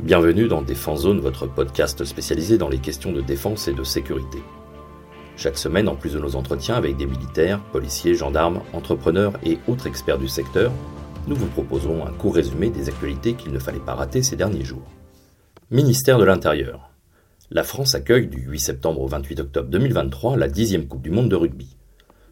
Bienvenue dans Défense Zone, votre podcast spécialisé dans les questions de défense et de sécurité. Chaque semaine, en plus de nos entretiens avec des militaires, policiers, gendarmes, entrepreneurs et autres experts du secteur, nous vous proposons un court résumé des actualités qu'il ne fallait pas rater ces derniers jours. Ministère de l'Intérieur. La France accueille du 8 septembre au 28 octobre 2023 la 10e Coupe du Monde de rugby.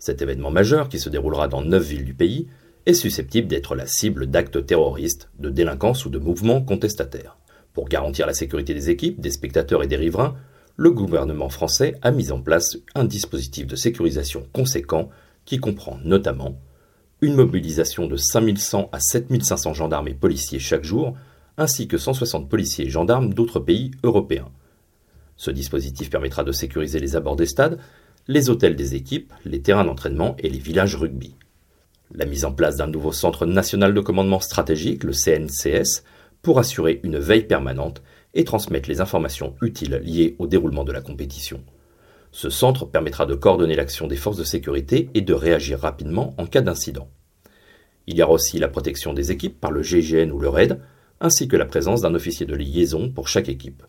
Cet événement majeur, qui se déroulera dans 9 villes du pays, est susceptible d'être la cible d'actes terroristes, de délinquance ou de mouvements contestataires. Pour garantir la sécurité des équipes, des spectateurs et des riverains, le gouvernement français a mis en place un dispositif de sécurisation conséquent qui comprend notamment une mobilisation de 5100 à 7500 gendarmes et policiers chaque jour, ainsi que 160 policiers et gendarmes d'autres pays européens. Ce dispositif permettra de sécuriser les abords des stades, les hôtels des équipes, les terrains d'entraînement et les villages rugby. La mise en place d'un nouveau centre national de commandement stratégique, le CNCS, pour assurer une veille permanente et transmettre les informations utiles liées au déroulement de la compétition. Ce centre permettra de coordonner l'action des forces de sécurité et de réagir rapidement en cas d'incident. Il y aura aussi la protection des équipes par le GIGN ou le RAID, ainsi que la présence d'un officier de liaison pour chaque équipe.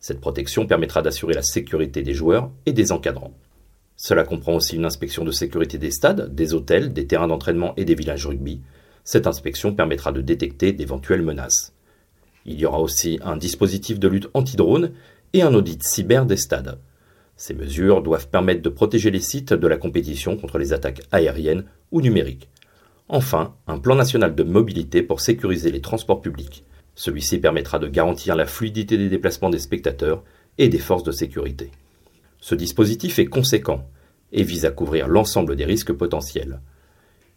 Cette protection permettra d'assurer la sécurité des joueurs et des encadrants. Cela comprend aussi une inspection de sécurité des stades, des hôtels, des terrains d'entraînement et des villages rugby. Cette inspection permettra de détecter d'éventuelles menaces. Il y aura aussi un dispositif de lutte anti-drone et un audit cyber des stades. Ces mesures doivent permettre de protéger les sites de la compétition contre les attaques aériennes ou numériques. Enfin, un plan national de mobilité pour sécuriser les transports publics. Celui-ci permettra de garantir la fluidité des déplacements des spectateurs et des forces de sécurité. Ce dispositif est conséquent et vise à couvrir l'ensemble des risques potentiels.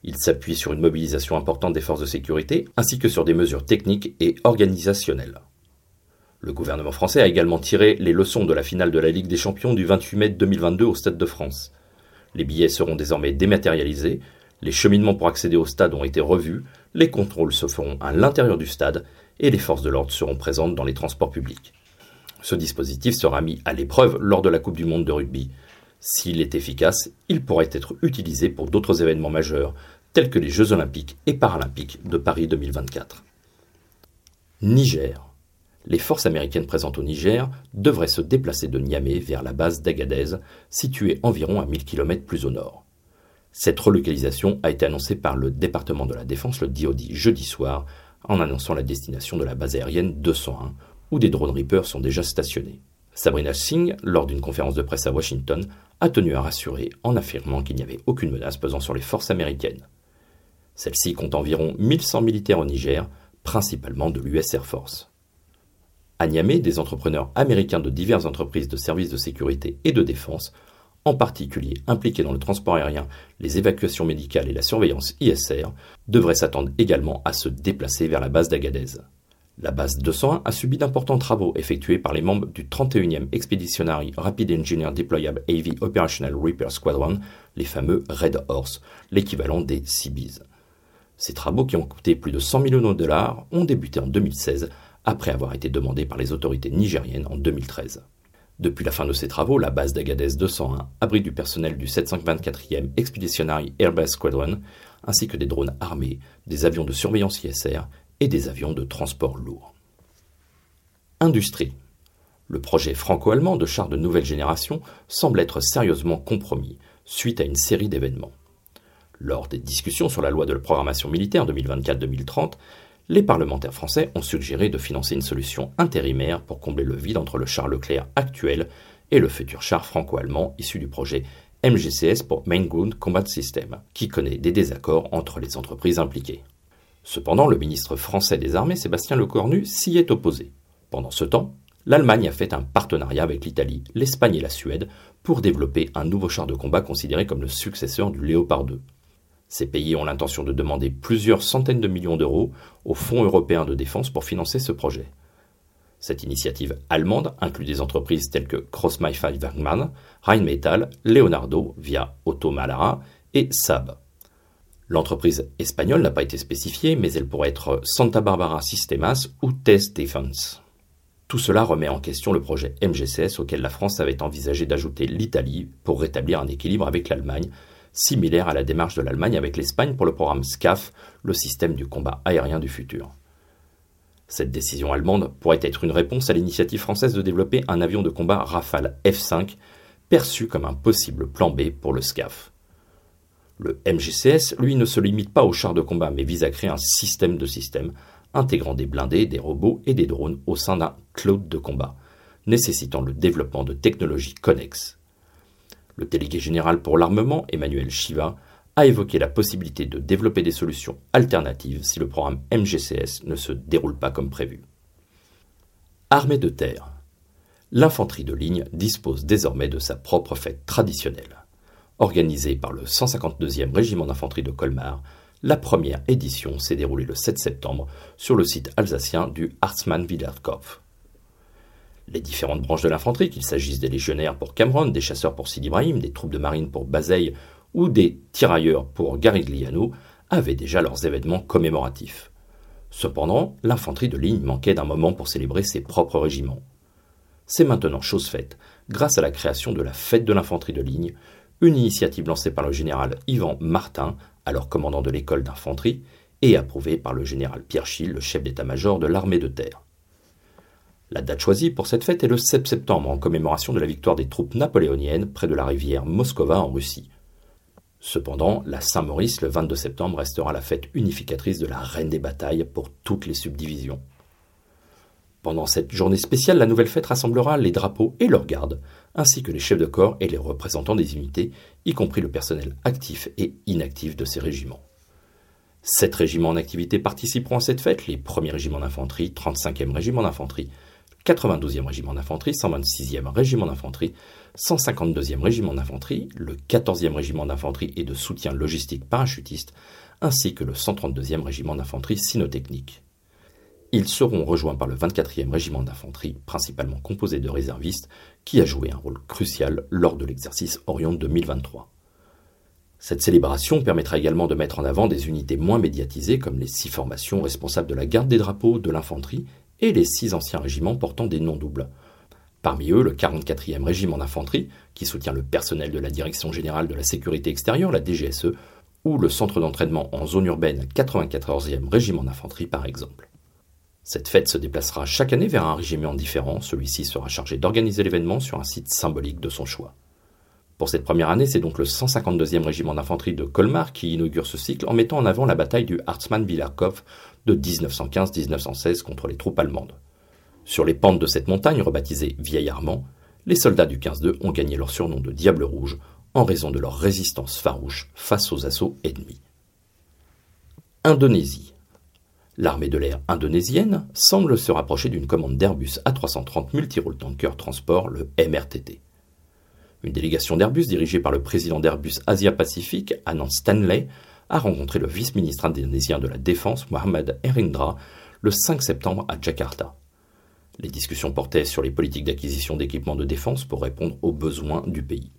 Il s'appuie sur une mobilisation importante des forces de sécurité, ainsi que sur des mesures techniques et organisationnelles. Le gouvernement français a également tiré les leçons de la finale de la Ligue des Champions du 28 mai 2022 au Stade de France. Les billets seront désormais dématérialisés, les cheminements pour accéder au stade ont été revus, les contrôles se feront à l'intérieur du stade et les forces de l'ordre seront présentes dans les transports publics. Ce dispositif sera mis à l'épreuve lors de la Coupe du Monde de rugby. S'il est efficace, il pourrait être utilisé pour d'autres événements majeurs, tels que les Jeux olympiques et paralympiques de Paris 2024. Niger. Les forces américaines présentes au Niger devraient se déplacer de Niamey vers la base d'Agadez, située environ à 1000 km plus au nord. Cette relocalisation a été annoncée par le département de la Défense le 10 jeudi soir, en annonçant la destination de la base aérienne 201, où des drones Reaper sont déjà stationnés. Sabrina Singh, lors d'une conférence de presse à Washington, a tenu à rassurer en affirmant qu'il n'y avait aucune menace pesant sur les forces américaines. Celle-ci compte environ 1100 militaires au Niger, principalement de l'US Air Force. À Niamey, des entrepreneurs américains de diverses entreprises de services de sécurité et de défense, en particulier impliqués dans le transport aérien, les évacuations médicales et la surveillance ISR, devraient s'attendre également à se déplacer vers la base d'Agadez. La base 201 a subi d'importants travaux effectués par les membres du 31e Expeditionary Rapid Engineer Deployable AV Operational Repair Squadron, les fameux Red Horse, l'équivalent des Seabees. Ces travaux, qui ont coûté plus de 100 millions de dollars, ont débuté en 2016, après avoir été demandés par les autorités nigériennes en 2013. Depuis la fin de ces travaux, la base d'Agadez 201 abrite du personnel du 724e Expeditionary Airbus Squadron, ainsi que des drones armés, des avions de surveillance ISR et des avions de transport lourd. Industrie. Le projet franco-allemand de chars de nouvelle génération semble être sérieusement compromis suite à une série d'événements. Lors des discussions sur la loi de la programmation militaire 2024-2030, les parlementaires français ont suggéré de financer une solution intérimaire pour combler le vide entre le char Leclerc actuel et le futur char franco-allemand issu du projet MGCS pour Main Ground Combat System, qui connaît des désaccords entre les entreprises impliquées. Cependant, le ministre français des Armées, Sébastien Lecornu, s'y est opposé. Pendant ce temps, l'Allemagne a fait un partenariat avec l'Italie, l'Espagne et la Suède pour développer un nouveau char de combat considéré comme le successeur du Léopard 2. Ces pays ont l'intention de demander plusieurs centaines de millions d'euros au Fonds européen de défense pour financer ce projet. Cette initiative allemande inclut des entreprises telles que Crossmay-Wagmann, Rheinmetall, Leonardo via Otto Malara et Saab. L'entreprise espagnole n'a pas été spécifiée, mais elle pourrait être Santa Barbara Sistemas ou Test Defense. Tout cela remet en question le projet MGCS auquel la France avait envisagé d'ajouter l'Italie pour rétablir un équilibre avec l'Allemagne, similaire à la démarche de l'Allemagne avec l'Espagne pour le programme SCAF, le système du combat aérien du futur. Cette décision allemande pourrait être une réponse à l'initiative française de développer un avion de combat Rafale F5, perçu comme un possible plan B pour le SCAF. Le MGCS, lui, ne se limite pas aux chars de combat, mais vise à créer un système de systèmes, intégrant des blindés, des robots et des drones au sein d'un cloud de combat, nécessitant le développement de technologies connexes. Le délégué général pour l'armement, Emmanuel Chiva, a évoqué la possibilité de développer des solutions alternatives si le programme MGCS ne se déroule pas comme prévu. Armée de terre. L'infanterie de ligne dispose désormais de sa propre fête traditionnelle. Organisée par le 152e régiment d'infanterie de Colmar, la première édition s'est déroulée le 7 septembre sur le site alsacien du Hartmann Wiederkopf. Les différentes branches de l'infanterie, qu'il s'agisse des légionnaires pour Cameron, des chasseurs pour Sidi Ibrahim, des troupes de marine pour Bazeille ou des tirailleurs pour Garigliano, avaient déjà leurs événements commémoratifs. Cependant, l'infanterie de ligne manquait d'un moment pour célébrer ses propres régiments. C'est maintenant chose faite, grâce à la création de la Fête de l'infanterie de ligne, une initiative lancée par le général Yvan Martin, alors commandant de l'école d'infanterie, et approuvée par le général Pierre Schill, le chef d'état-major de l'armée de terre. La date choisie pour cette fête est le 7 septembre, en commémoration de la victoire des troupes napoléoniennes près de la rivière Moskova en Russie. Cependant, la Saint-Maurice, le 22 septembre, restera la fête unificatrice de la reine des batailles pour toutes les subdivisions. Pendant cette journée spéciale, la nouvelle fête rassemblera les drapeaux et leurs gardes, ainsi que les chefs de corps et les représentants des unités, y compris le personnel actif et inactif de ces régiments. Sept régiments en activité participeront à cette fête, les 1er régiment d'infanterie, 35e régiment d'infanterie, 92e régiment d'infanterie, 126e régiment d'infanterie, 152e régiment d'infanterie, le 14e régiment d'infanterie et de soutien logistique parachutiste, ainsi que le 132e régiment d'infanterie cynotechnique. Ils seront rejoints par le 24e régiment d'infanterie, principalement composé de réservistes, qui a joué un rôle crucial lors de l'exercice Orion 2023. Cette célébration permettra également de mettre en avant des unités moins médiatisées comme les six formations responsables de la garde des drapeaux, de l'infanterie et les six anciens régiments portant des noms doubles. Parmi eux, le 44e régiment d'infanterie, qui soutient le personnel de la Direction générale de la sécurité extérieure, la DGSE, ou le centre d'entraînement en zone urbaine 94e régiment d'infanterie par exemple. Cette fête se déplacera chaque année vers un régiment différent, celui-ci sera chargé d'organiser l'événement sur un site symbolique de son choix. Pour cette première année, c'est donc le 152e régiment d'infanterie de Colmar qui inaugure ce cycle en mettant en avant la bataille du hartmann willerkopf de 1915-1916 contre les troupes allemandes. Sur les pentes de cette montagne rebaptisée Vieil Armand, les soldats du 15-2 ont gagné leur surnom de Diable Rouge en raison de leur résistance farouche face aux assauts ennemis. Indonésie. L'armée de l'air indonésienne semble se rapprocher d'une commande d'Airbus A330 Multirole Tanker Transport, le MRTT. Une délégation d'Airbus dirigée par le président d'Airbus Asia-Pacifique, Anand Stanley, a rencontré le vice-ministre indonésien de la Défense, Mohamed Erindra, le 5 septembre à Jakarta. Les discussions portaient sur les politiques d'acquisition d'équipements de défense pour répondre aux besoins du pays.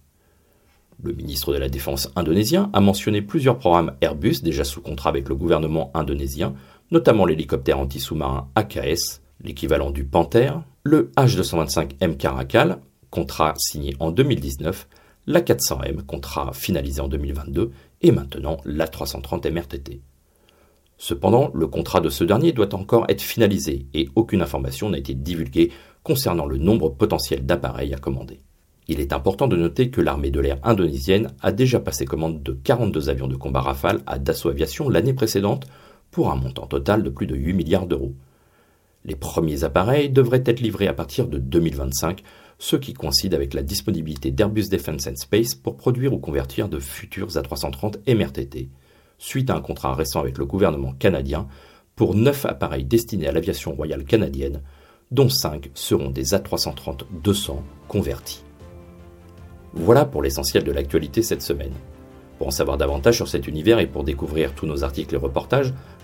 Le ministre de la Défense indonésien a mentionné plusieurs programmes Airbus déjà sous contrat avec le gouvernement indonésien notamment l'hélicoptère anti-sous-marin AKS, l'équivalent du Panther, le H225M Caracal, contrat signé en 2019, la 400M, contrat finalisé en 2022, et maintenant la 330 MRTT. Cependant, le contrat de ce dernier doit encore être finalisé et aucune information n'a été divulguée concernant le nombre potentiel d'appareils à commander. Il est important de noter que l'armée de l'air indonésienne a déjà passé commande de 42 avions de combat Rafale à Dassault Aviation l'année précédente, pour un montant total de plus de 8 milliards d'euros. Les premiers appareils devraient être livrés à partir de 2025, ce qui coïncide avec la disponibilité d'Airbus Defence and Space pour produire ou convertir de futurs A330 MRTT, suite à un contrat récent avec le gouvernement canadien pour 9 appareils destinés à l'aviation royale canadienne, dont 5 seront des A330-200 convertis. Voilà pour l'essentiel de l'actualité cette semaine. Pour en savoir davantage sur cet univers et pour découvrir tous nos articles et reportages,